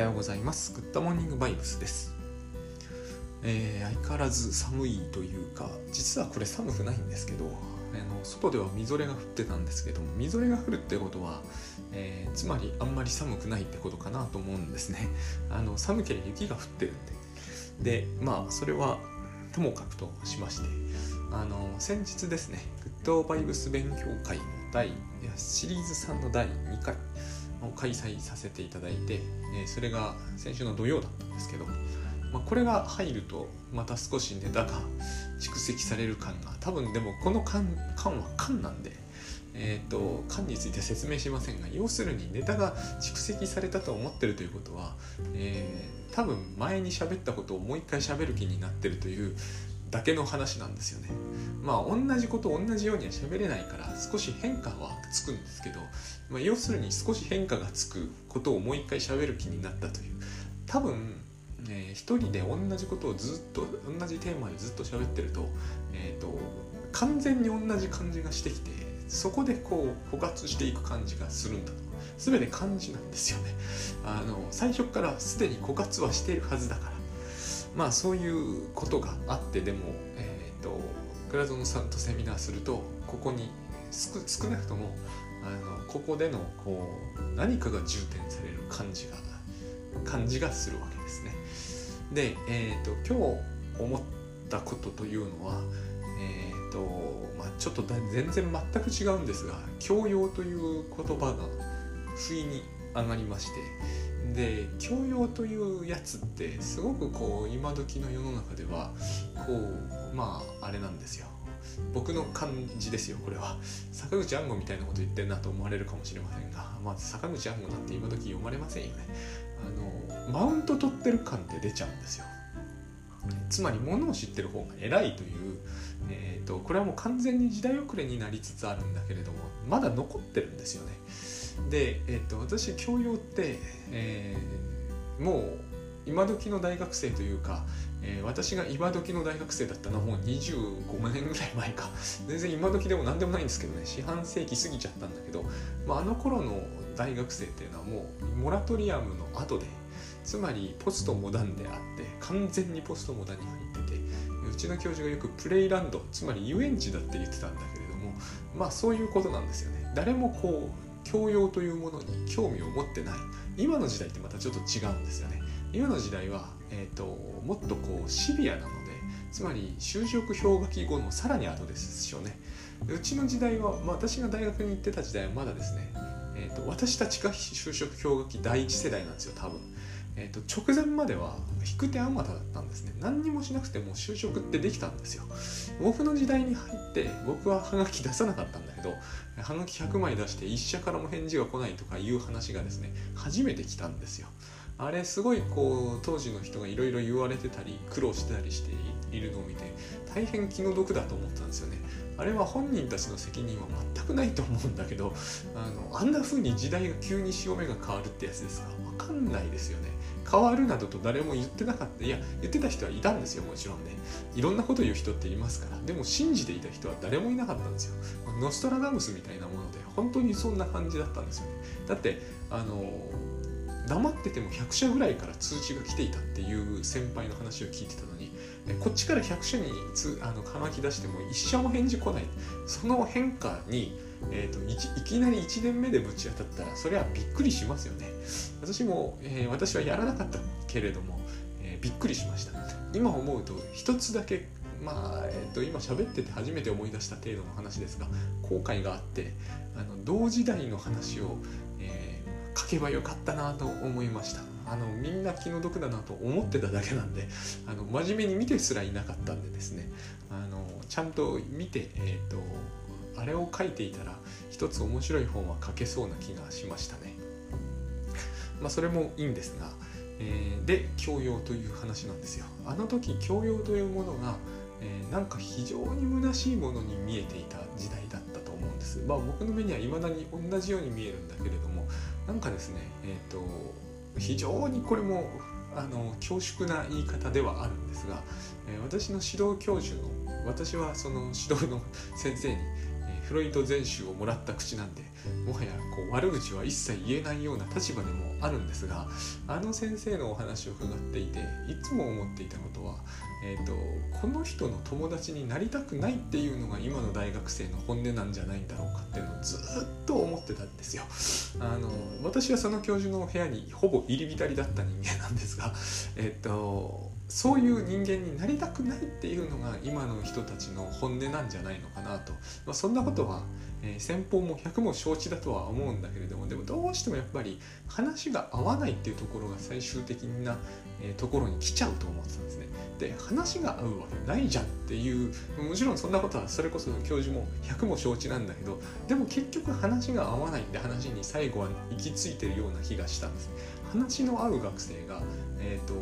はようございます。グッドモーニングバイブスです。えー、相変わらず寒いというか実はこれ寒くないんですけどあの外ではみぞれが降ってたんですけどもみぞれが降るってことは、えー、つまりあんまり寒くないってことかなと思うんですね。あの寒ければ雪が降ってるんででまあそれはともかくとしましてあの先日ですねグッドバイブス勉強会の第シリーズ3の第2回を開催させていただいて、えそれが先週の土曜だったんですけど、まあ、これが入るとまた少しネタが蓄積される感が多分でもこの缶缶は缶なんで、えーと、缶について説明しませんが要するにネタが蓄積されたと思ってるということは、えー、多分前に喋ったことをもう一回喋る気になってるというだけの話なんですよね。まあ同じこと同じようには喋れないから少し変化はつくんですけど、まあ、要するに少し変化がつくことをもう一回喋る気になったという。多分、えー、一人で同じことをずっと同じテーマでずっと喋ってると,、えーと、完全に同じ感じがしてきてそこでこう枯渇していく感じがするんだと。全て漢字なんですよね。あの最初からすでに枯渇はしているはずだから。まあそういうことがあってでも、えーと、倉園さんとセミナーするとここに少なくともあのここでのこう何かが重点される感じが感じがするわけですね。で、えーと、今日思ったことというのは、えーとまあ、ちょっと全然全く違うんですが教養という言葉が不意に上がりましてで教養というやつってすごくこう今時の世の中ではこうまああれなんですよ。僕の感じですよこれは。坂口安吾みたいなこと言ってんなと思われるかもしれませんがまず坂口安吾なんて今時読まれませんよね。あのマウント取ってる感って出ちゃうんですよ。つまりものを知ってる方が偉いという、えーと、これはもう完全に時代遅れになりつつあるんだけれどもまだ残ってるんですよね。で、えーと、私教養って、えー、もう今時の大学生というか、えー、私が今時の大学生だったのはもう25年ぐらい前か。全然今時でも何でもないんですけどね。四半世紀過ぎちゃったんだけど、まあ、あの頃の大学生っていうのはもうモラトリアムの後でつまりポストモダンであって完全にポストモダンに入っててうちの教授がよくプレイランドつまり遊園地だって言ってたんだけれどもまあそういうことなんですよね。誰もこう教養というものに興味を持ってない。今の時代ってまたちょっと違うんですよね。今の時代は、えーと、もっとこうシビアなのでつまり就職氷河期後のさらに後ですよね。うちの時代は、まあ、私が大学に行ってた時代はまだですね、えーと、私たちが就職氷河期第一世代なんですよ多分、えーと、直前までは引く手あまただったんですね。何にもしなくても就職ってできたんですよ。僕の時代に入って僕はハガキ出さなかったんだけどハガキ100枚出して一社からも返事が来ないとかいう話がですね初めて来たんですよ。あれすごいこう当時の人がいろいろ言われてたり苦労してたりしているのを見て大変気の毒だと思ったんですよね。あれは本人たちの責任は全くないと思うんだけどあのあんな風に時代が急に潮目が変わるってやつですか？分かんないですよね。変わるなどと誰も言ってなかった。いや言ってた人はいたんですよもちろんね。いろんなこと言う人っていますから。でも信じていた人は誰もいなかったんですよ。ノストラダムスみたいなもので本当にそんな感じだったんですよね。だってあの黙ってても100社ぐらいから通知が来ていたっていう先輩の話を聞いてたのにこっちから100社につあのかまき出しても1社も返事来ない。その変化に、えーと、いきなり1年目でぶち当たったらそれはびっくりしますよね。私も、えー、私はやらなかったけれども、えー、びっくりしました。今思うと一つだけまあ、えーと、今喋ってて初めて思い出した程度の話ですが後悔があってあの同時代の話を、えー書けばよかったなと思いました。あのみんな気の毒だなと思ってただけなんであの真面目に見てすらいなかったんでですね。あのちゃんと見て、えーと、あれを書いていたら一つ面白い本は書けそうな気がしましたね。まあそれもいいんですが、えー、で教養という話なんですよ。あの時教養というものが、えー、なんか非常に虚しいものに見えていた時代だったと思うんです。まあ僕の目にはいまだに同じように見えるんだけれどもなんかですねえっ、ー、と非常にこれもあの恐縮な言い方ではあるんですが、えー、私の指導教授の私はその指導の先生に、フロイト全集をもらった口なんでもはやこう悪口は一切言えないような立場でもあるんですがあの先生のお話を伺っていていつも思っていたことは、えーと、この人の友達になりたくないっていうのが今の大学生の本音なんじゃないんだろうかっていうのをずっと思ってたんですよ。あの私はその教授の部屋にほぼ入り浸りだった人間なんですが、えっ、ー、とそういう人間になりたくないっていうのが今の人たちの本音なんじゃないのかなと、まあ、そんなことは、えー、先方も100も承知だとは思うんだけれどもでもどうしてもやっぱり話が合わないっていうところが最終的な、えー、ところに来ちゃうと思ってたんですね。で話が合うわけないじゃんっていうもちろんそんなことはそれこそ教授も100も承知なんだけどでも結局話が合わないって話に最後は行き着いてるような気がしたんです。話の合う学生が、えーと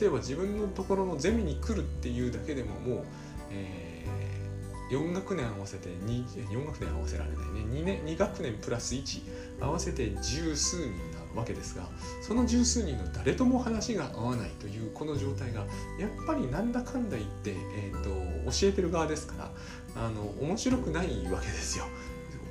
例えば自分のところのゼミに来るっていうだけでももう、えー、4学年合わせて 2, 4学年合わせられないね 2, 年2学年プラス1合わせて十数人なわけですがその十数人の誰とも話が合わないというこの状態がやっぱりなんだかんだ言って、えーと、教えてる側ですからあの面白くないわけですよ。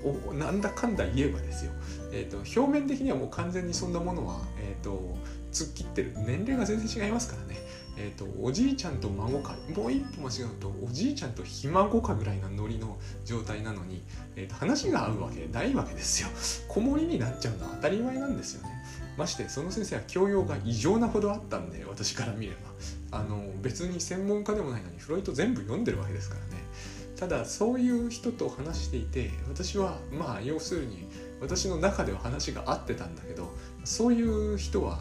おなんだかんだ言えばですよ、えーと、表面的にはもう完全にそんなものは、えーと突っ切ってる。年齢が全然違いますからね。えーと、おじいちゃんと孫か。もう一歩間違うとおじいちゃんとひ孫かぐらいなノリの状態なのに、えーと、話が合うわけないわけですよ。子守になっちゃうのは当たり前なんですよね。ましてその先生は教養が異常なほどあったんで私から見れば。あの別に専門家でもないのにフロイト全部読んでるわけですからね。ただそういう人と話していて私はまあ要するに私の中では話が合ってたんだけどそういう人は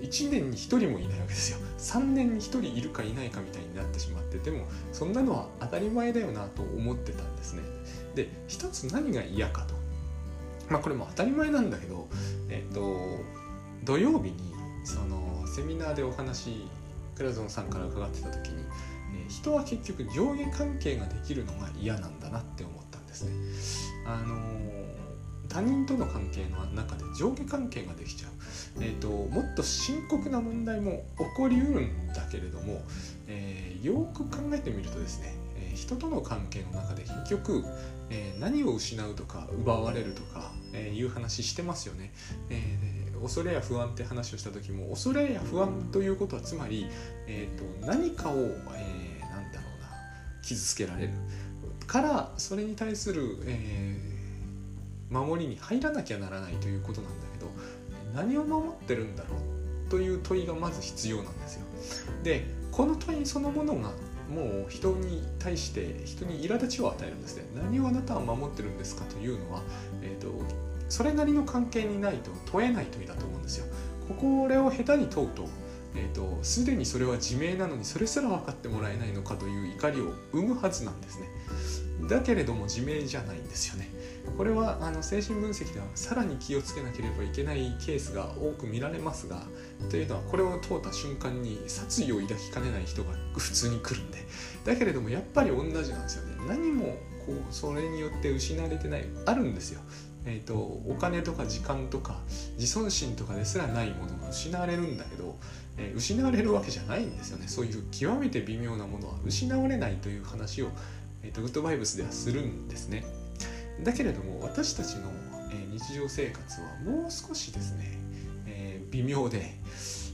1年に1人もいないわけですよ。3年に1人いるかいないかみたいになってしまってでもそんなのは当たり前だよなと思ってたんですね。で一つ何が嫌かと。まあこれも当たり前なんだけどえっ、と土曜日にそのセミナーでお話クラゾンさんから伺ってた時に、え人は結局上下関係ができるのが嫌なんだなって思ったんですね。あの他人との関係の中で上下関係ができちゃう。えーと、もっと深刻な問題も起こりうるんだけれども、えー、よく考えてみるとですね、えー、人との関係の中で結局、えー、何を失うとか奪われるとか、えいう話してますよね、え恐れや不安って話をした時も恐れや不安ということはつまり、えーと、何かを、えー、なんだろうな傷つけられる。からそれに対する、え守りに入らなきゃならないということなんだけど何を守ってるんだろうという問いがまず必要なんですよ。でこの問いそのものがもう人に対して人に苛立ちを与えるんですね。何をあなたは守ってるんですかというのは、えーと、それなりの関係にないと問えない問いだと思うんですよ。これを下手に問うとえーと、すでにそれは自明なのにそれすら分かってもらえないのかという怒りを生むはずなんですねだけれども自明じゃないんですよねこれはあの精神分析ではさらに気をつけなければいけないケースが多く見られますがというのはこれを通った瞬間に殺意を抱きかねない人が普通に来るんで。だけれどもやっぱり同じなんですよね。何もこうそれによって失われてないあるんですよ。えーと、お金とか時間とか自尊心とかですらないものが失われるんだけど、えー、失われるわけじゃないんですよね。そういう極めて微妙なものは失われないという話を、えーと、グッドバイブスではするんですね。だけれども私たちの、え、日常生活はもう少しですね、え微妙で、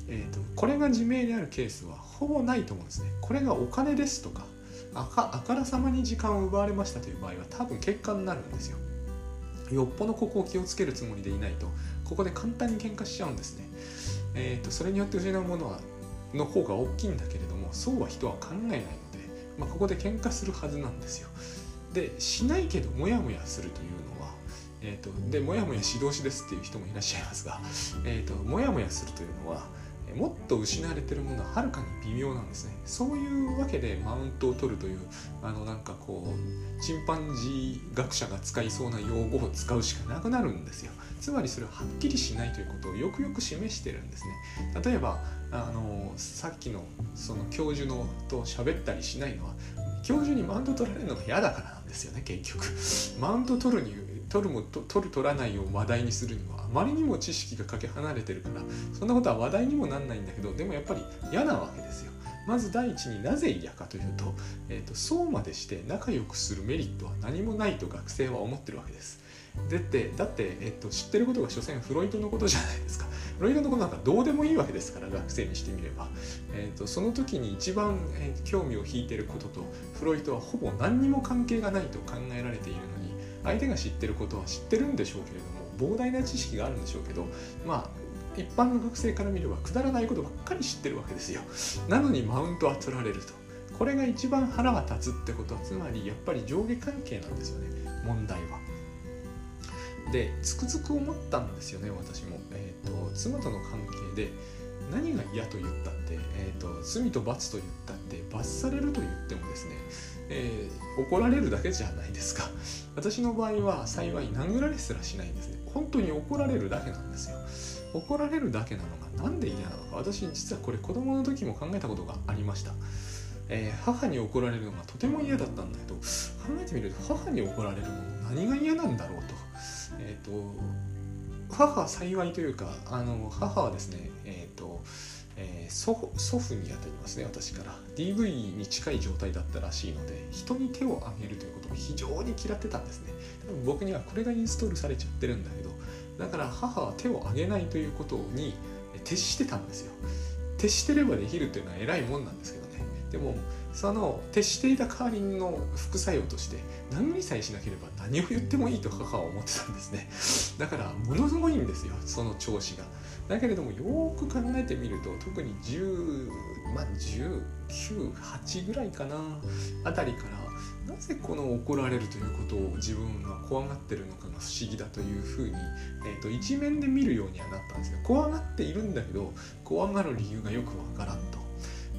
えーと、これが自明であるケースはほぼないと思うんですね。これがお金ですとかあかあからさまに時間を奪われましたという場合は多分結果になるんですよ。よっぽどここを気をつけるつもりでいないとここで簡単に喧嘩しちゃうんですね、えーと、それによって失うものはの方が大きいんだけれどもそうは人は考えないので、まあ、ここで喧嘩するはずなんですよ。でしないけどモヤモヤするというのは、えーと、でモヤモヤ指導しですっていう人もいらっしゃいますが、えーとモヤモヤするというのはもっと失われてるものははるかに微妙なんですね。そういうわけでマウントを取るというあのなんかこうチンパンジー学者が使いそうな用語を使うしかなくなるんですよ。つまりそれははっきりしないということをよくよく示してるんですね。例えばあのさっきのその教授のと喋ったりしないのは教授にマウント取られるのが嫌だからなんですよね結局。マウント取るに取るも取る取らないを話題にするにはあまりにも知識がかけ離れてるからそんなことは話題にもなんないんだけどでもやっぱり嫌なわけですよ。まず第一になぜ嫌かというと,、えーと、そうまでして仲良くするメリットは何もないと学生は思ってるわけです。でってだって、えーと、知ってることが所詮フロイトのことじゃないですか。フロイトのことなんかどうでもいいわけですから学生にしてみれば、えーと、その時に一番、え、興味を引いてることとフロイトはほぼ何にも関係がないと考えられているのに相手が知ってることは知ってるんでしょうけれども膨大な知識があるんでしょうけどまあ一般の学生から見ればくだらないことばっかり知ってるわけですよ。なのにマウントは取られると。これが一番腹が立つってことはつまりやっぱり上下関係なんですよね。問題は。でつくづく思ったんですよね私も、えーと、妻との関係で何が嫌と言ったって、えーと、罪と罰と言ったって罰されると言ってもですね、えー、怒られるだけじゃないですか。私の場合は幸い殴られすらしないんですね。本当に怒られるだけなんですよ。怒られるだけなのが何で嫌なのか。私実はこれ子供の時も考えたことがありました、えー、母に怒られるのがとても嫌だったんだけど考えてみると母に怒られるの何が嫌なんだろうと。えっ、ー、と母は幸いというかあの母はですねえっ、ー、とえー、祖祖父にあたりますね私から。DV に近い状態だったらしいので人に手を挙げるということを非常に嫌ってたんですね。多分僕にはこれがインストールされちゃってるんだけどだから母は手を挙げないということに徹してたんですよ。徹してればできるというのは偉いもんなんですけどね。でもその徹していた代わりの副作用として何にさえしなければ何を言ってもいいと母は思ってたんですね。だからものすごいんですよその調子が。だけれどもよく考えてみると特に10まあ198ぐらいかなあたりからなぜこの怒られるということを自分が怖がってるのかが不思議だというふうに、えーと、一面で見るようにはなったんですね。怖がっているんだけど怖がる理由がよくわからんと。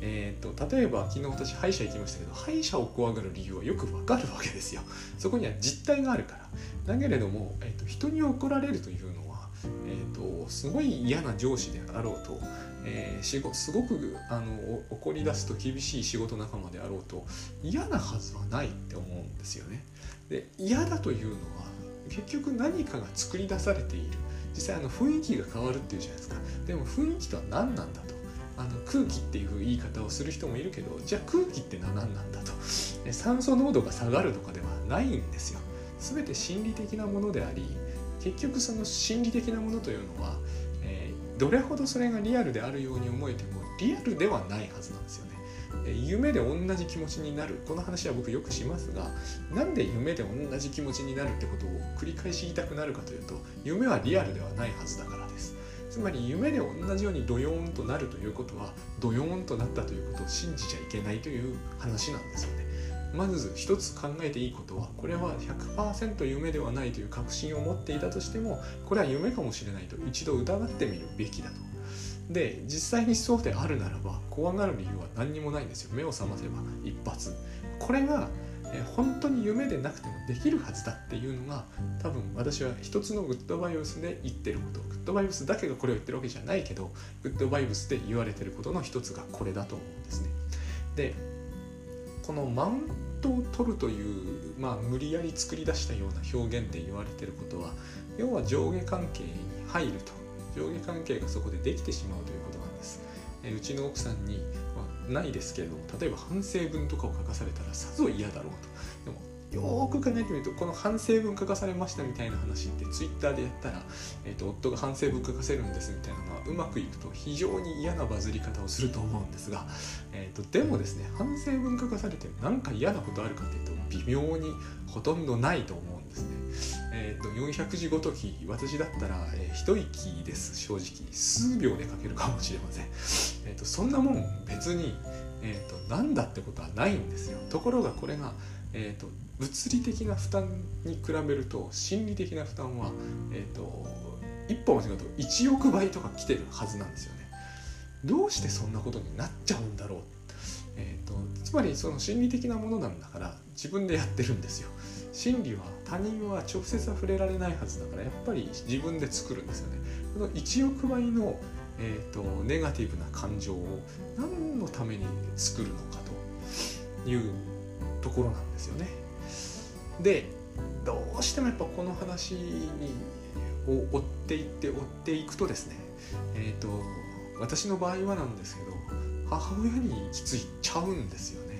えーと、例えば昨日私歯医者行きましたけど歯医者を怖がる理由はよくわかるわけですよ。そこには実態があるから。だけれども、えーと、人に怒られるというのは、えー、とすごい嫌な上司であろうとえー、仕事すごくあの怒り出すと厳しい仕事仲間であろうと嫌なはずはないって思うんですよね。で嫌だというのは結局何かが作り出されている。実際あの雰囲気が変わるっていうじゃないですか。でも雰囲気とは何なんだと。あの空気っていう言い方をする人もいるけどじゃあ空気って何なんだと。酸素濃度が下がるとかではないんですよ。全て心理的なものであり結局その心理的なものというのはえどれほどそれがリアルであるように思えてもリアルではないはずなんですよね。夢で同じ気持ちになる。この話は僕よくしますがなんで夢で同じ気持ちになるってことを繰り返し言いたくなるかというと夢はリアルではないはずだから。つまり夢で同じようにドヨーンとなるということはドヨーンとなったということを信じちゃいけないという話なんですよね。まず一つ考えていいことはこれは100%夢ではないという確信を持っていたとしてもこれは夢かもしれないと一度疑ってみるべきだと。で実際にそうであるならば怖がる理由は何にもないんですよ。目を覚ませば一発。これがえ本当に夢でなくてもできるはずだっていうのが多分私は一つのグッドバイブスで言ってること。グッドバイブスだけがこれを言ってるわけじゃないけどグッドバイブスで言われてることの一つがこれだと思うんですね。でこのマウントを取るという、まあ、無理やり作り出したような表現で言われてることは要は上下関係に入ると。上下関係がそこでできてしまうということなんです。えうちの奥さんに、ないですけども例えば反省文とかを書かされたらさぞ嫌だろうと。でもよーく考えてみるとこの反省文書かされましたみたいな話ってツイッターでやったら、えーと、夫が反省文書かせるんですみたいなのはうまくいくと非常に嫌なバズり方をすると思うんですが、えーと、でもですね反省文書かされて何か嫌なことあるかというと微妙にほとんどないと思うんですね。えーと、400字ごとき私だったら、えー、一息です正直数秒で書けるかもしれません。えー、とそんなもん別に、えー、となんだってことはないんですよ。ところがこれがえーと、物理的な負担に比べると心理的な負担は、えーと、一歩間違うと1億倍とか来てるはずなんですよね。どうしてそんなことになっちゃうんだろう、えーと、つまりその心理的なものなんだから自分でやってるんですよ。心理は他人は直接は触れられないはずだからやっぱり自分で作るんですよね。この1億倍の、えー、とネガティブな感情を何のために作るのかというところなんですよね。でどうしてもやっぱこの話にを追っていって追っていくとですねえっ、ー、と私の場合はなんですけど母親に行き着いちゃうんですよね。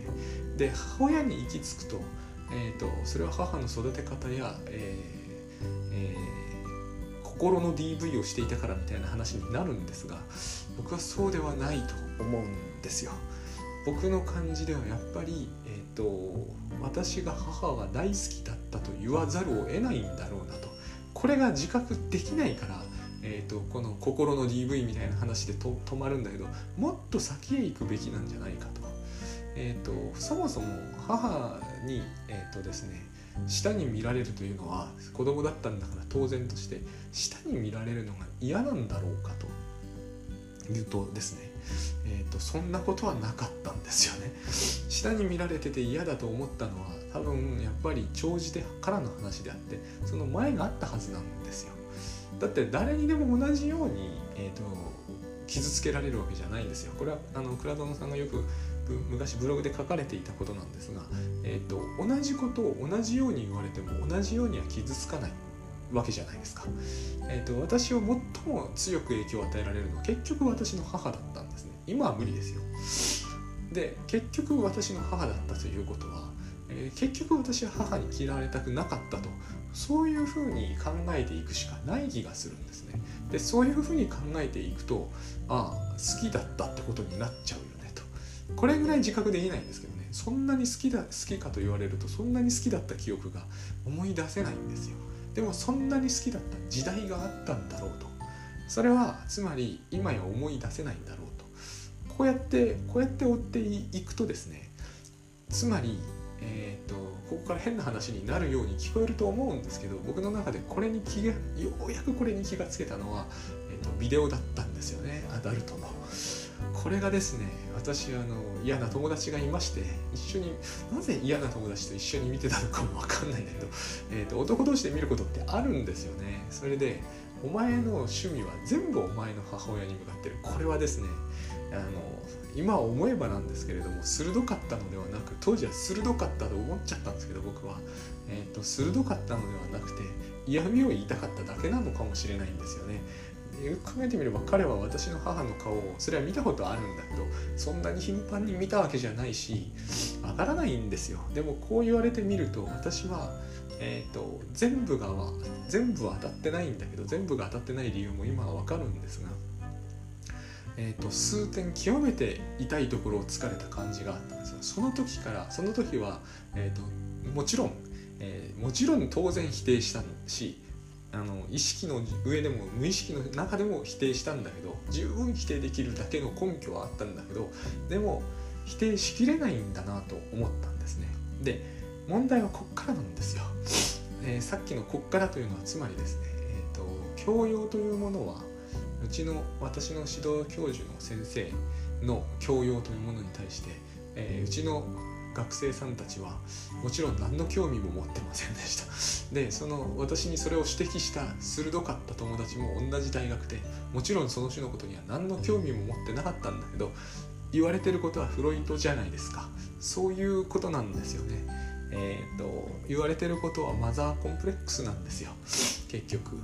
で母親に行き着くと,、えーと、それは母の育て方や、えーえー、心の DV をしていたからみたいな話になるんですが僕はそうではないと思うんですよ。僕の感じではやっぱり、えーと、私が母が大好きだったと言わざるを得ないんだろうなとこれが自覚できないからえーと、この心の DV みたいな話でと止まるんだけどもっと先へ行くべきなんじゃないかと,、えーと、そもそも母に、えーとですね、下に見られるというのは子供だったんだから当然として下に見られるのが嫌なんだろうかと言うとですね、えーと、そんなことはなかったんですよね下に見られてて嫌だと思ったのは多分やっぱり長じてからの話であってその前があったはずなんですよだって誰にでも同じように、えーと、傷つけられるわけじゃないんですよ。これはあの倉園さんがよく昔ブログで書かれていたことなんですが、えーと、同じことを同じように言われても同じようには傷つかないわけじゃないですか。えーと、私を最も強く影響を与えられるのは結局私の母だったんですね。今は無理ですよ。で結局私の母だったということは、えー、結局私は母に嫌われたくなかったとそういうふうに考えていくしかない気がするんですね。でそういうふうに考えていくとああ好きだったってことになっちゃうよこれぐらい自覚できないんですけどねそんなに好きだ好きかと言われるとそんなに好きだった記憶が思い出せないんですよ。でもそんなに好きだった時代があったんだろうとそれはつまり今や思い出せないんだろうとこうやってこうやって追っていくとですねつまりえーと、ここから変な話になるように聞こえると思うんですけど僕の中でこれに気がようやくこれに気がつけたのは、えーと、ビデオだったんですよねアダルトの。これがですね私あの嫌な友達がいまして一緒になぜ嫌な友達と一緒に見てたのかも分かんないんだけど、えーと男同士で見ることってあるんですよね。それでお前の趣味は全部お前の母親に向かってるこれはですねあの今思えばなんですけれども鋭かったのではなく当時は鋭かったと思っちゃったんですけど僕は、えーと、鋭かったのではなくて嫌味を言いたかっただけなのかもしれないんですよね。よく考えてみれば彼は私の母の顔をそれは見たことあるんだけどそんなに頻繁に見たわけじゃないしわからないんですよ。でもこう言われてみると私は、えーと全部が全部は当たってないんだけど全部が当たってない理由も今はわかるんですがえーと、数点極めて痛いところを突かれた感じがあったんですよ。その時からその時は、えーと、もちろん、えー、もちろん当然否定したしあの意識の上でも無意識の中でも否定したんだけど十分否定できるだけの根拠はあったんだけどでも否定しきれないんだなと思ったんですね。で問題はこっからなんですよ、えー、さっきのこっからというのはつまりですね、えーと教養というものはうちの私の指導教授の先生の教養というものに対して、えー、うちの学生さんたちはもちろん何の興味も持ってませんでした。でその私にそれを指摘した鋭かった友達も同じ大学でもちろんその種のことには何の興味も持ってなかったんだけど言われてることはフロイトじゃないですか。そういうことなんですよね。えーと、と言われてることはマザーコンプレックスなんですよ。結局。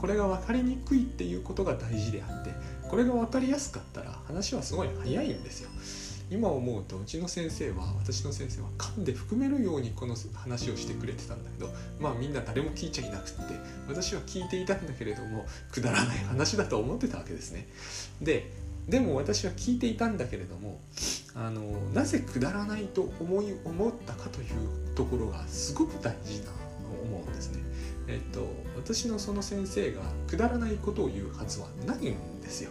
これが分かりにくいっていうことが大事であってこれが分かりやすかったら話はすごい早いんですよ。今思うとうちの先生は私の先生は噛んで含めるようにこの話をしてくれてたんだけどまあみんな誰も聞いちゃいなくって私は聞いていたんだけれどもくだらない話だと思ってたわけですねででも私は聞いていたんだけれどもあのなぜくだらないと思い思ったかというところがすごく大事な思うんですねえっと、私のその先生がくだらないことを言うはずはないんですよ。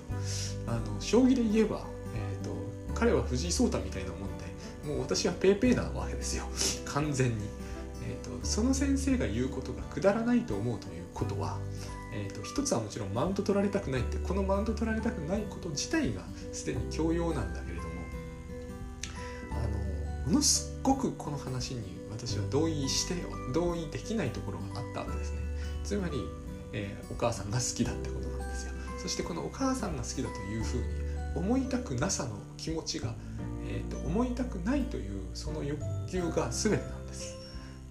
あの将棋で言えば、彼は藤井聡太みたいなもんでもう私はペーペーなわけですよ。完全に。えっと、その先生が言うことがくだらないと思うということは、えーと、一つはもちろんマウント取られたくないってこのマウント取られたくないこと自体がすでに教養なんだけれどもあのものすごくこの話に私は同意して同意できないところがあったわけですね。つまり、えー、お母さんが好きだってことなんですよ。そしてこのお母さんが好きだというふうに思いたくなさの気持ちが、えーと、思いたくないというその欲求が全てなんです。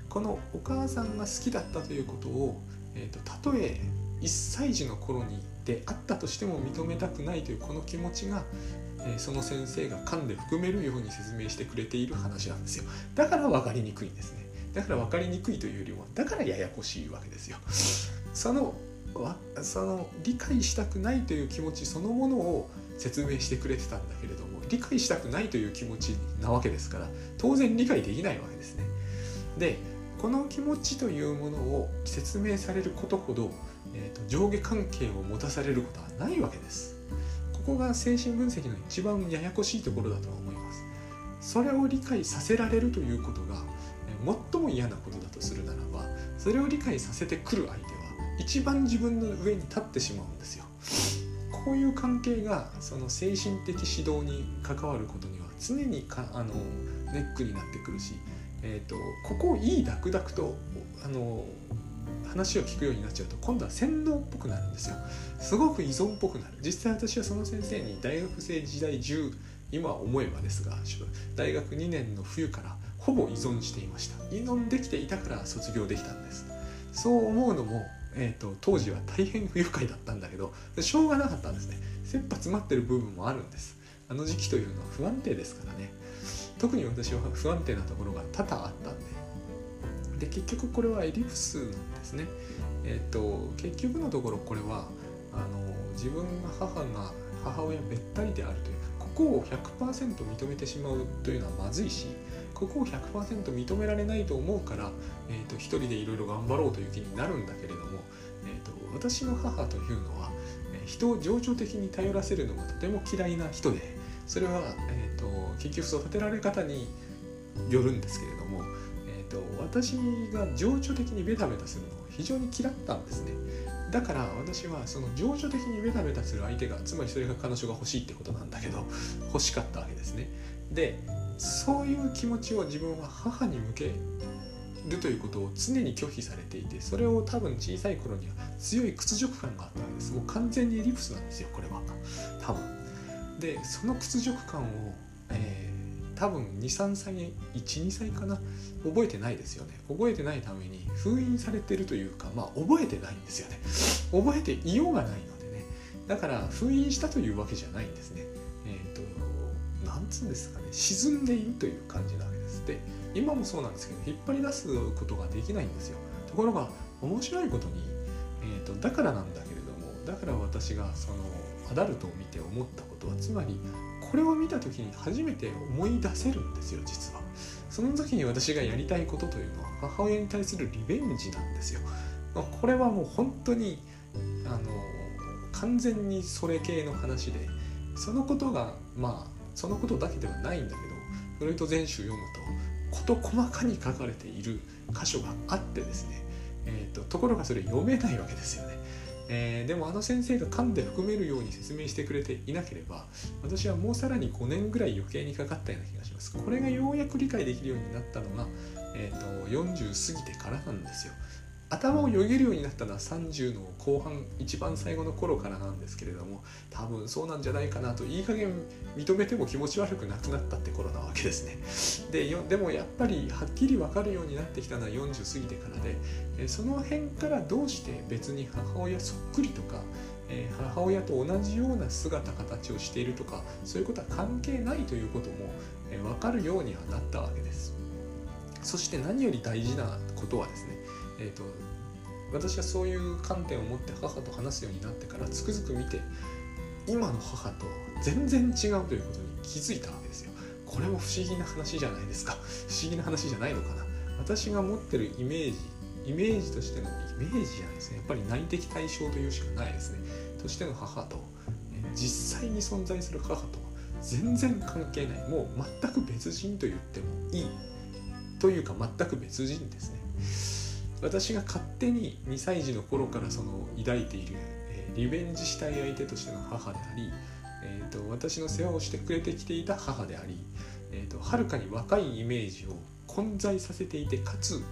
このお母さんが好きだったということを、えーと、たとえ1歳児の頃にであったとしても認めたくないというこの気持ちが、えその先生が噛んで含めるように説明してくれている話なんですよ。だから分かりにくいんですね。だから分かりにくいというよりもだからややこしいわけですよ。そのその理解したくないという気持ちそのものを説明してくれてたんだけれども理解したくないという気持ちなわけですから当然理解できないわけですね。でこの気持ちというものを説明されることほど、えーと、上下関係を持たされることはないわけです。ここが精神分析の一番ややこしいところだと思います。それを理解させられるということが最も嫌なことだとするならばそれを理解させてくる相手は一番自分の上に立ってしまうんですよ。こういう関係がその精神的指導に関わることには常にかあのネックになってくるし、えーと、ここをいいダクダクとあの話を聞くようになっちゃうと今度は洗脳っぽくなるんですよ。すごく依存っぽくなる。実際私はその先生に大学生時代中今思えばですが大学2年の冬からほぼ依存していました。依存できていたから卒業できたんです。そう思うのもえーと、当時は大変不愉快だったんだけどしょうがなかったんですね。切羽詰まってる部分もあるんです。あの時期というのは不安定ですからね。特に私は不安定なところが多々あったんで。で結局これはエリプスなんですね。えっ、ー、と結局のところこれはあの自分が母が母親べったりであるというここを100%認めてしまうというのはまずいしここを100%認められないと思うから、えーと、一人でいろいろ頑張ろうという気になるんだけれども、私の母というのは、人を情緒的に頼らせるのがとても嫌いな人でそれは、えーと、結局育てられ方によるんですけれども、えー、と私が情緒的にベタベタするのを非常に嫌ったんですね。だから私はその情緒的にベタベタする相手がつまりそれが彼女が欲しいってことなんだけど欲しかったわけですね。でそういう気持ちを自分は母に向けるということを常に拒否されていてそれを多分小さい頃には強い屈辱感があったわけです。もう完全にエリプスなんですよこれは。多分。でその屈辱感を、えー、多分23歳12歳かな？覚えてないですよね。覚えてないために封印されてるというかまあ覚えてないんですよね。覚えていようがないのでね。だから封印したというわけじゃないんですね。なんつうんですかね。沈んでいるという感じなわけです。で今もそうなんですけど引っ張り出すことができないんですよ。ところが面白いことに、えーと、だからなんだけれどもだから私がそのアダルトを見て思ったことはつまりこれを見た時に初めて思い出せるんですよ実は。その時に私がやりたいことというのは母親に対するリベンジなんですよ。これはもう本当にあの完全にそれ系の話でそのことがまあそのことだけではないんだけどフロイト全集読むと事細かに書かれている箇所があってですね、えーと、ところがそれ読めないわけですよね。えー、でもあの先生が噛んで含めるように説明してくれていなければ私はもうさらに5年ぐらい余計にかかったような気がしますこれがようやく理解できるようになったのが、えーと40過ぎてからなんですよ頭をよぎるようになったのは30の後半一番最後の頃からなんですけれども多分そうなんじゃないかなといい加減認めても気持ち悪くなくなったって頃なわけですね。ででもやっぱりはっきり分かるようになってきたのは40過ぎてからでその辺からどうして別に母親そっくりとかえ母親と同じような姿形をしているとかそういうことは関係ないということも、え分かるようにはなったわけです。そして何より大事なことはですねえーと、私はそういう観点を持って母と話すようになってからつくづく見て今の母と全然違うということに気づいたわけですよ。これも不思議な話じゃないですか。不思議な話じゃないのかな。私が持ってるイメージ、イメージとしてのイメージじゃないですね。やっぱり内的対象というしかないですね。としての母と、実際に存在する母と全然関係ない。もう全く別人と言ってもいい。というか全く別人ですね。私が勝手に2歳児の頃からその抱いている、えー、リベンジしたい相手としての母であり、えーと、私の世話をしてくれてきていた母であり、えーと、はるかに若いイメージを混在させていてかつ、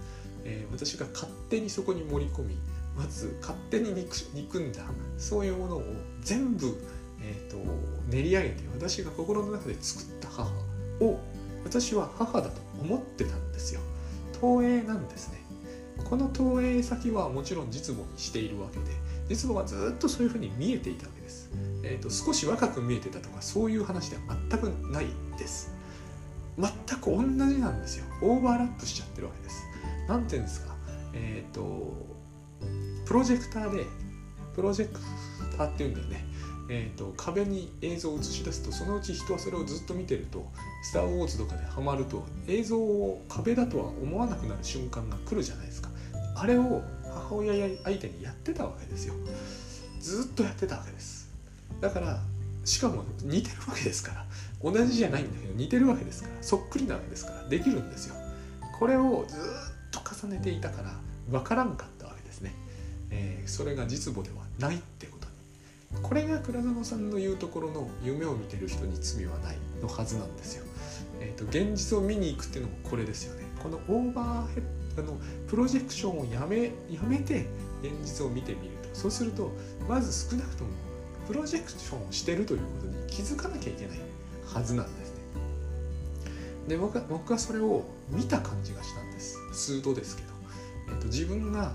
えー、私が勝手にそこに盛り込みまず勝手に憎んだそういうものを全部、えーと練り上げて私が心の中で作った母を私は母だと思ってたんですよ。投影なんですね。この投影先はもちろん実母にしているわけで実母がずっとそういうふうに見えていたわけです、えーと、少し若く見えてたとかそういう話では全くないです。全く同じなんですよ。オーバーラップしちゃってるわけです。何て言うんですか？えっ、ー、とプロジェクターでプロジェクターっていうんだよね。えーと、壁に映像を映し出すとそのうち人はそれをずっと見てると「スター・ウォーズ」とかでハマると映像を壁だとは思わなくなる瞬間が来るじゃないですか。あれを母親相手にやってたわけですよ。ずっとやってたわけです。だからしかも似てるわけですから。同じじゃないんだけど似てるわけですから。そっくりなわけですから。できるんですよ。これをずっと重ねていたから分からんかったわけですね、えー、それが実母ではないってことに。これが倉園さんの言うところの夢を見てる人に罪はないのはずなんですよ、えーと、現実を見に行くっていうのもこれですよね。このオーバーヘッドのプロジェクションをやめやめて現実を見てみると。そうするとまず少なくともプロジェクションをしてるということに気づかなきゃいけないはずなんですね。で僕は僕はそれを見た感じがしたんです。数度ですけど、えーと、自分が、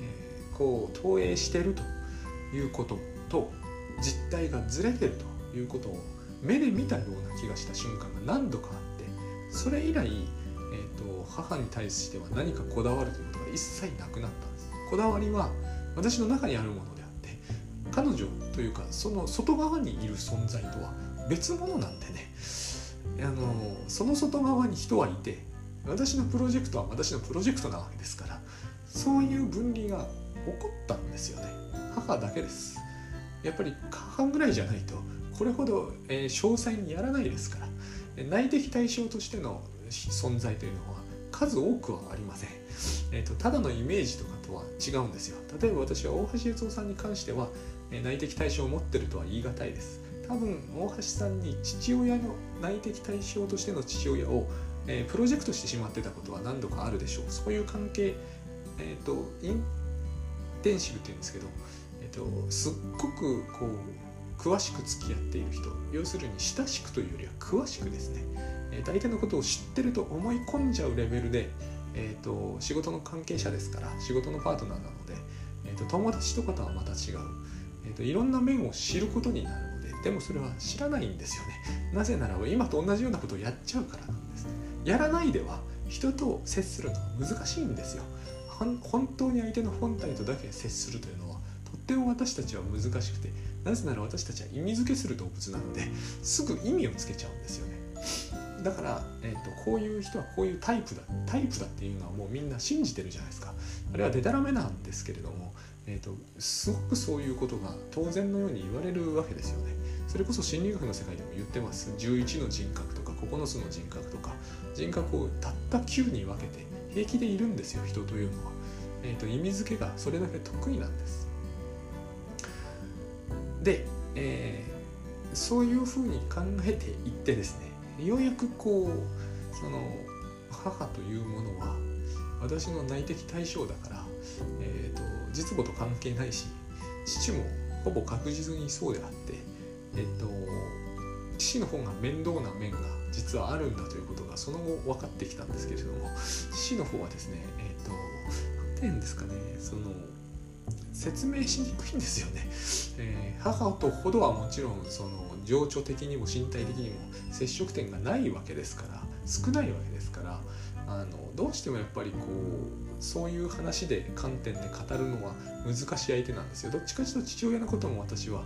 えー、こう投影してるということと実態がずれてるということを目で見たような気がした瞬間が何度かあってそれ以来、えーと、母に対しては何かこだわるということが一切なくなったんです。こだわりは私の中にあるものであって彼女というかその外側にいる存在とは別物なんでね。あのその外側に人はいて私のプロジェクトは私のプロジェクトなわけですからそういう分離が起こったんですよね。母だけです。やっぱり母ぐらいじゃないとこれほど、え、詳細にやらないですから内的対象としての存在というのは数多くはありません、えーと、ただのイメージとかとは違うんですよ。例えば私は大橋悦夫さんに関しては内的対象を持ってるとは言い難いです。多分大橋さんに父親の内的対象としての父親を、えー、プロジェクトしてしまってたことは何度かあるでしょう。そういう関係、えっ、ー、とインテンシブっていうんですけど、えーと、すっごくこう詳しく付き合っている人要するに親しくというよりは詳しくですね、え、相手のことを知ってると思い込んじゃうレベルで、えーと、仕事の関係者ですから仕事のパートナーなので、えーと、友達とかとはまた違う、えー、といろんな面を知ることになるのででもそれは知らないんですよね。なぜならば今と同じようなことをやっちゃうからなんです。やらないでは人と接するのは難しいんですよ。本当に相手の本体とだけ接するというのはとっても私たちは難しくてなぜなら私たちは意味付けする動物なのですぐ意味をつけちゃうんですよね。だから、えーと、こういう人はこういうタイプだタイプだっていうのはもうみんな信じてるじゃないですか。あれはデタラメなんですけれども、えーとすごくそういうことが当然のように言われるわけですよね。それこそ心理学の世界でも言ってます。11の人格とか9つの人格とか。人格をたった9に分けて平気でいるんですよ人というのは、えーと、意味付けがそれだけ得意なんです。で、えー、そういうふうに考えていってですねようやくこうその母というものは私の内的対象だから、えーと実母と関係ないし父もほぼ確実にそうであってえっと父の方が面倒な面が実はあるんだということがその後分かってきたんですけれども父の方はですねえっと何て言うんですかねその説明しにくいんですよね、えー、母とほどはもちろんその情緒的にも身体的にも接触点がないわけですから少ないわけですからあのどうしてもやっぱりこうそういう話で観点で語るのは難しい相手なんですよ。どっちかというと父親のことも私は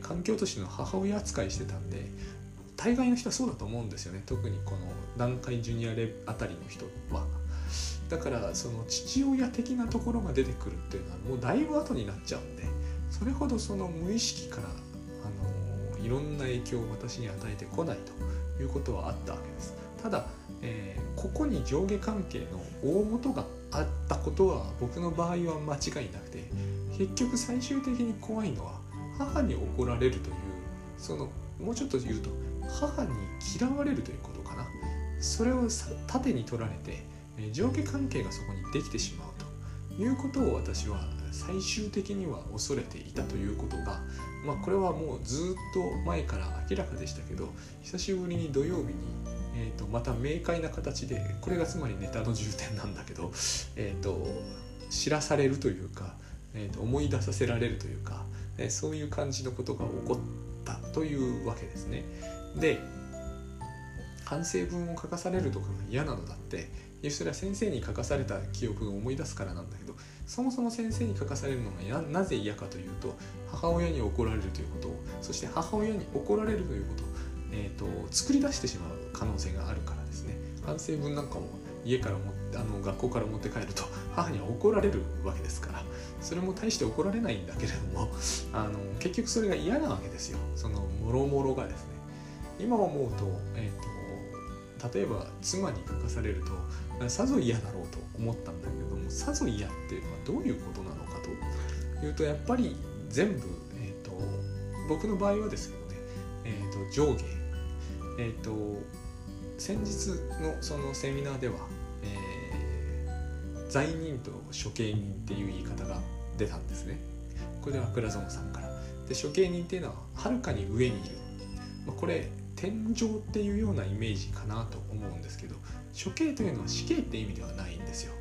環境都市の母親扱いしてたんで大概の人はそうだと思うんですよね。特にこの南海ジュニアレあたりの人は。だからその父親的なところが出てくるっていうのはもうだいぶ後になっちゃうんでそれほどその無意識からあのいろんな影響を私に与えてこないということはあったわけです。ただ、えー、ここに上下関係の大元があったことは僕の場合は間違いなくて結局最終的に怖いのは母に怒られるというそのもうちょっと言うと母に嫌われるということかな。それを縦に取られて上下関係がそこにできてしまうと。いうことを私は最終的には恐れていたということが、まあ、これはもうずっと前から明らかでしたけど久しぶりに土曜日に、えー、とまた明快な形でこれがつまりネタの重点なんだけど、えー、と知らされるというか、えー、と思い出させられるというか、えそういう感じのことが起こったというわけですね。で反省文を書かされるとかが嫌なのだってそれは先生に書かされた記憶を思い出すからなんだけどそもそも先生に書かされるのがなぜ嫌かというと母親に怒られるということそして母親に怒られるということ、えーと、作り出してしまう可能性があるからですね。反省文なんかも家からもあの学校から持って帰ると母には怒られるわけですからそれも大して怒られないんだけれどもあの結局それが嫌なわけですよ。そのもろもろがですね。今思うと,、えーと、例えば妻に書かされるとさぞ嫌だろうと思ったんだけどもさぞ嫌っていうのはどういうことなのかと。いうとやっぱり全部、えーと、僕の場合はですけどね、えーと、上下、えーと、先日のそのセミナーでは、えー、罪人と処刑人っていう言い方が出たんですね。これは倉園さんから。で処刑人っていうのははるかに上にいる、まあ、これ天井っていうようなイメージかなと思うんですけど処刑というのは死刑って意味ではないんですよ。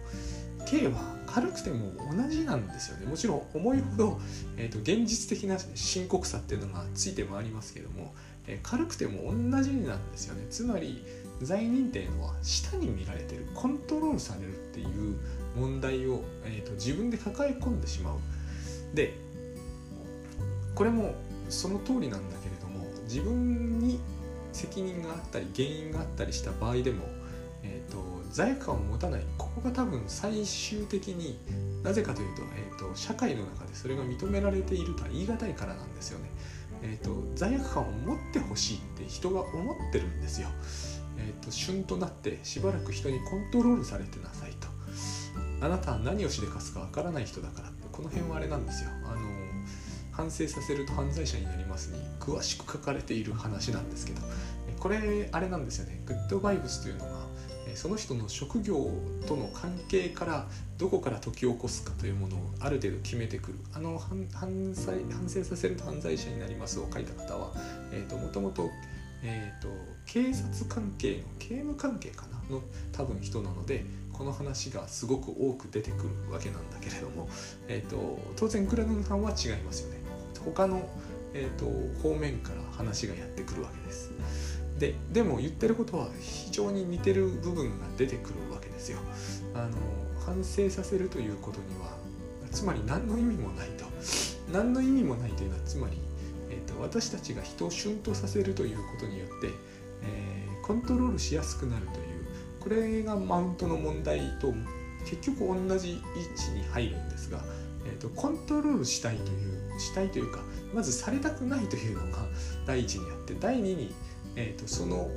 刑は軽くても同じなんですよね。もちろん重いほど、えーと、現実的な深刻さっていうのがついて回りますけども、えー、軽くても同じなんですよね。つまり罪人っていうのは下に見られてるコントロールされるっていう問題を、えーと、と自分で抱え込んでしまう。でこれもその通りなんだけれども自分に責任があったり原因があったりした場合でもえー、と罪悪感を持たないここが多分最終的になぜかというと,、えーと、社会の中でそれが認められているとは言い難いからなんですよね。えーと、罪悪感を持ってほしいって人が思ってるんですよ。えーと、旬となってしばらく人にコントロールされてなさいと。あなたは何をしでかすかわからない人だからってこの辺はあれなんですよ。あの反省させると犯罪者になりますに詳しく書かれている話なんですけどこれあれなんですよね。グッドバイブスというのがその人の職業との関係からどこから解き起こすかというものをある程度決めてくる。あの反反反省させると犯罪者になりますを書いた方は、えーと、もともと,、えーと、警察関係の刑務関係かな？の多分人なのでこの話がすごく多く出てくるわけなんだけれども、えーと、当然倉野さんは違いますよね。他の、えー、と方面から話がやってくるわけです。ででも言ってることは非常に似てる部分が出てくるわけですよ。あの反省させるということにはつまり何の意味もないと何の意味もないというのはつまり、えーと、私たちが人をシュンとさせるということによって、えー、コントロールしやすくなるというこれがマウントの問題と結局同じ位置に入るんですが、えーとコントロールしたいというしたいというかまずされたくないというのが第一にあって第二にえーと、その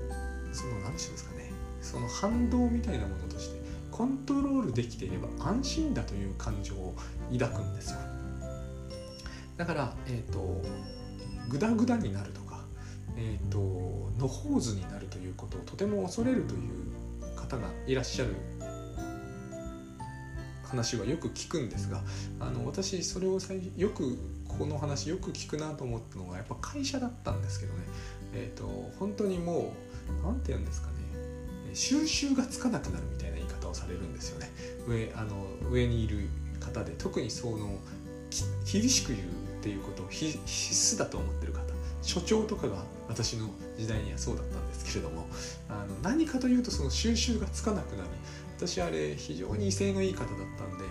その何て言うんですかねその反動みたいなものとしてコントロールできていれば安心だという感情を抱くんですよ。だからえっ、ー、とグダグダになるとかえっ、ー、と野放図になるということをとても恐れるという方がいらっしゃる話はよく聞くんですがあの私それを最よくこの話よく聞くなと思ったのがやっぱ会社だったんですけどね。えっ、ー、と本当にもう何て言うんですかね。収集がつかなくなるみたいな言い方をされるんですよね。上あの上にいる方で特にその厳しく言うっていうことを必須だと思ってる方。所長とかが私の時代にはそうだったんですけれどもあの何かというとその収集がつかなくなる。私あれ非常に威勢のいい方だったんで、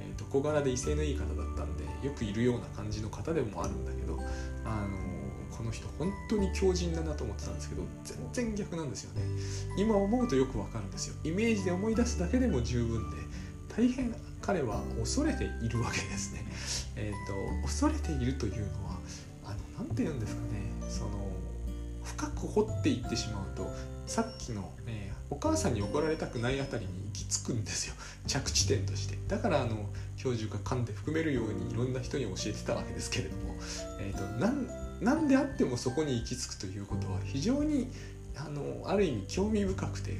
えーと、小柄で威勢のいい方だったんでよくいるような感じの方でもあるんだけどあのこの人本当に強靭だなと思ってたんですけど全然逆なんですよね。今思うとよくわかるんですよ。イメージで思い出すだけでも十分で大変彼は恐れているわけですね。えっ、ー、と恐れているというのは何て言うんですかね。その深く掘っていってしまうとさっきの、えー、お母さんに怒られたくないあたりに行き着くんですよ。着地点として。だからあの教授が噛んで含めるようにいろんな人に教えてたわけですけれども、えーと、何であってもそこに行き着くということは非常にあのある意味興味深くて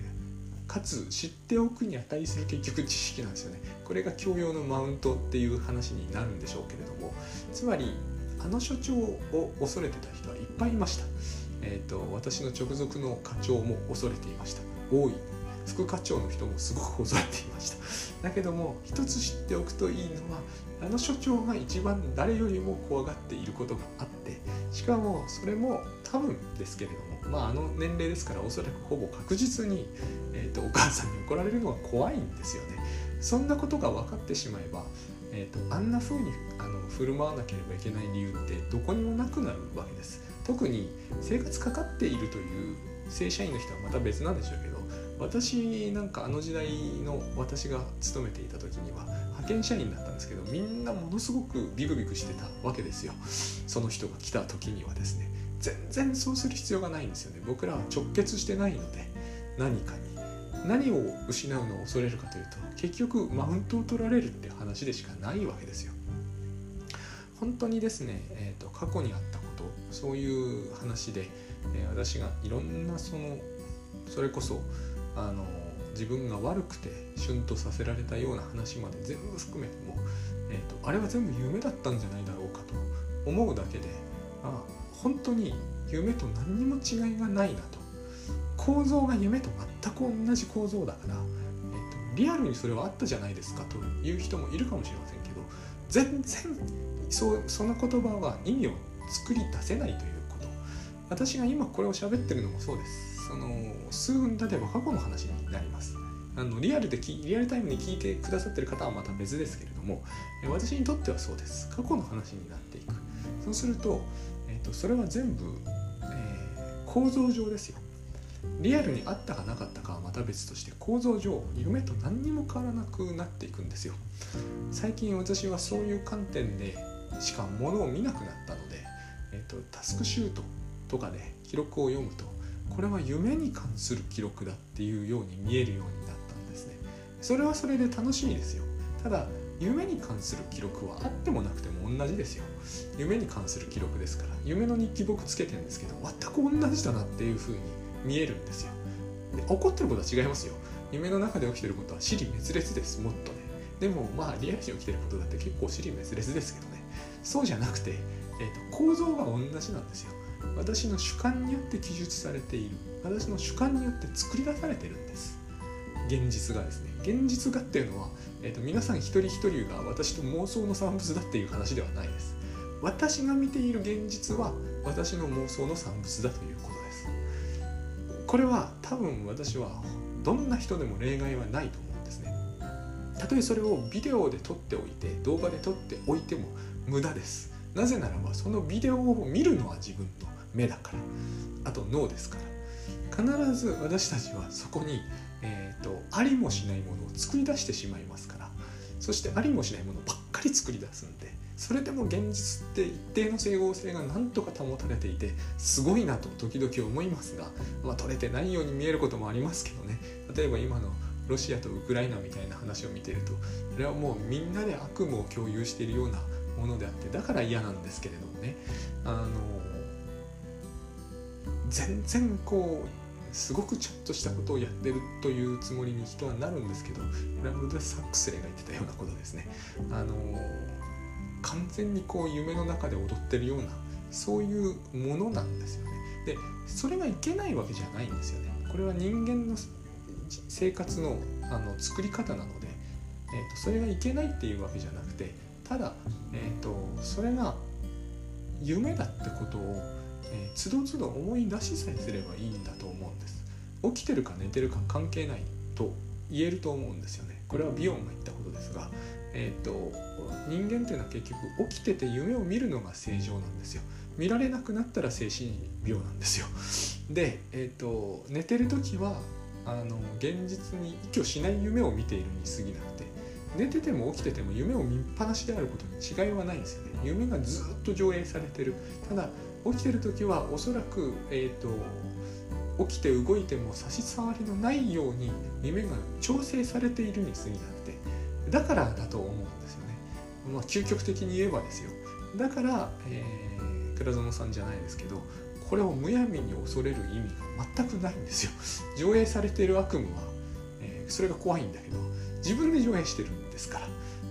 かつ知っておくに値する結局知識なんですよね。これが教養のマウントっていう話になるんでしょうけれども。つまりあの所長を恐れてた人はいっぱいいました。えーと、私の直属の課長も恐れていました。大い。副課長の人もすごくこぞっていました。だけども一つ知っておくといいのはあの所長が一番誰よりも怖がっていることがあってしかもそれも多分ですけれどもまああの年齢ですからおそらくほぼ確実に、えーと、お母さんに怒られるのは怖いんですよね。そんなことが分かってしまえば、えーと、あんな風にあの振る舞わなければいけない理由ってどこにもなくなるわけです。特に生活かかっているという正社員の人はまた別なんでしょうけど私なんかあの時代の私が勤めていた時には派遣社員だったんですけどみんなものすごくビクビクしてたわけですよ。その人が来た時にはですね。全然そうする必要がないんですよね。僕らは直結してないので何かに。何を失うのを恐れるかというと結局マウントを取られるって話でしかないわけですよ。本当にですね、えーと、過去にあったことそういう話で、えー、私がいろんなそのそれこそあの自分が悪くてシュンとさせられたような話まで全部含めても、えーと、あれは全部夢だったんじゃないだろうかと思うだけであ本当に夢と何にも違いがないなと。構造が夢と全く同じ構造だから、えーと、リアルにそれはあったじゃないですかという人もいるかもしれませんけど全然そその言葉は意味を作り出せないということ。私が今これを喋ってるのもそうです。その数分経てば過去の話になります。あのリアルでリアルタイムに聞いてくださってる方はまた別ですけれども私にとってはそうです。過去の話になっていく。そうすると,、えーと、それは全部、えー、構造上ですよ。リアルにあったかなかったかはまた別として構造上夢と何にも変わらなくなっていくんですよ。最近私はそういう観点でしかものを見なくなったので、えーとタスクシュートとかで記録を読むとこれは夢に関する記録だっていうように見えるようになったんですね。それはそれで楽しみですよ。ただ夢に関する記録はあってもなくても同じですよ。夢に関する記録ですから夢の日記僕つけてるんですけど全く同じだなっていう風に見えるんですよ。で起こってることは違いますよ。夢の中で起きてることは尻滅裂です。もっとね。でもまあリアルに起きてることだって結構尻滅裂ですけどね。そうじゃなくて、えーと構造が同じなんですよ。私の主観によって記述されている。私の主観によって作り出されてるんです。現実がですね。現実がっていうのは、えーと、皆さん一人一人が私と妄想の産物だっていう話ではないです。私が見ている現実は私の妄想の産物だということです。これは多分私はどんな人でも例外はないと思うんですね。たとえそれをビデオで撮っておいて動画で撮っておいても無駄です。なぜならばそのビデオを見るのは自分の目だから。あと脳ですから。必ず私たちはそこに、えーと、ありもしないものを作り出してしまいますから。そしてありもしないものばっかり作り出すんでそれでも現実って一定の整合性がなんとか保たれていてすごいなと時々思いますが、まあ、取れてないように見えることもありますけどね。例えば今のロシアとウクライナみたいな話を見ているとそれはもうみんなで悪夢を共有しているようなものであってだから嫌なんですけれどもねあの全然こうすごくちゃんとしたことをやってるというつもりに人はなるんですけどこれはルダ・サックスレが言ってたようなことですね。あの完全にこう夢の中で踊ってるようなそういうものなんですよね。でそれがいけないわけじゃないんですよね。これは人間の生活のあの作り方なので、えーと、それがいけないっていうわけじゃなくてただ、えーとそれが夢だってことをえー、つどつど思い出しさえすればいいんだと思うんです。起きてるか寝てるか関係ないと言えると思うんですよね。これはビオンが言ったことですが、えーと、人間っていうのは結局起きてて夢を見るのが正常なんですよ。見られなくなったら精神病なんですよ。で、えーと、寝てる時はあの現実に依拠しない夢を見ているに過ぎなくて寝てても起きてても夢を見っぱなしであることに違いはないんですよね夢がずっと上映されてるただ起きてる時はおそらく、えーと、起きて動いても差し障りのないように夢が調整されているに過ぎなくてだからだと思うんですよね。まあ、究極的に言えばですよ。だから、えー、倉園さんじゃないですけどこれをむやみに恐れる意味が全くないんですよ。上映されている悪夢は、えー、それが怖いんだけど自分で上映してるんですから。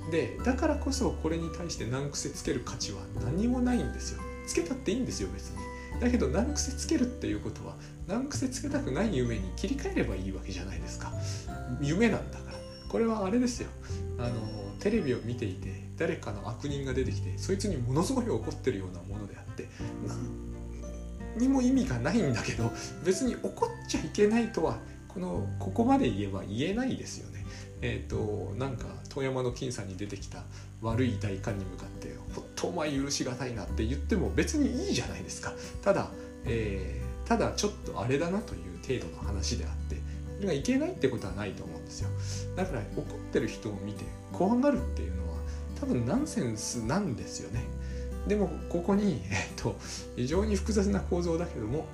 でだからこそこれに対して難癖つける価値は何もないんですよ。つけたっていいんですよ別にだけど難癖つけるっていうことは難癖つけたくない夢に切り替えればいいわけじゃないですか夢なんだからこれはあれですよあのテレビを見ていて誰かの悪人が出てきてそいつにものすごい怒ってるようなものであって何にも意味がないんだけど別に怒っちゃいけないとはこのここまで言えば言えないですよね。え、ー、となんか遠山の金さんに出てきた悪い大官に向かって「ほっとお前許しがたいな」って言っても別にいいじゃないですか。ただ、えー、ただちょっとあれだなという程度の話であってそれがいけないってことはないと思うんですよ。だから怒ってる人を見て怖がるっていうのは多分ナンセンスなんですよね。でもここに、えっと、非常に複雑な構造だけども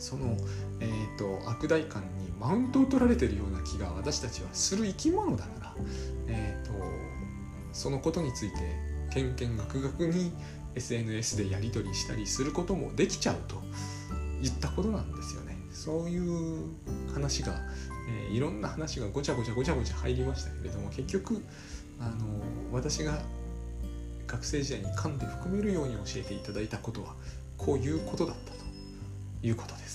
その、えーと、悪大官にマウントを取られてるような気が私たちはする生き物だから、えーと、そのことについてけんけんがくがくに SNS でやり取りしたりすることもできちゃうと言ったことなんですよね。そういう話が、えー、いろんな話がごちゃごちゃごちゃごちゃ入りましたけれども結局あの私が学生時代に噛んで含めるように教えていただいたことはこういうことだったということです。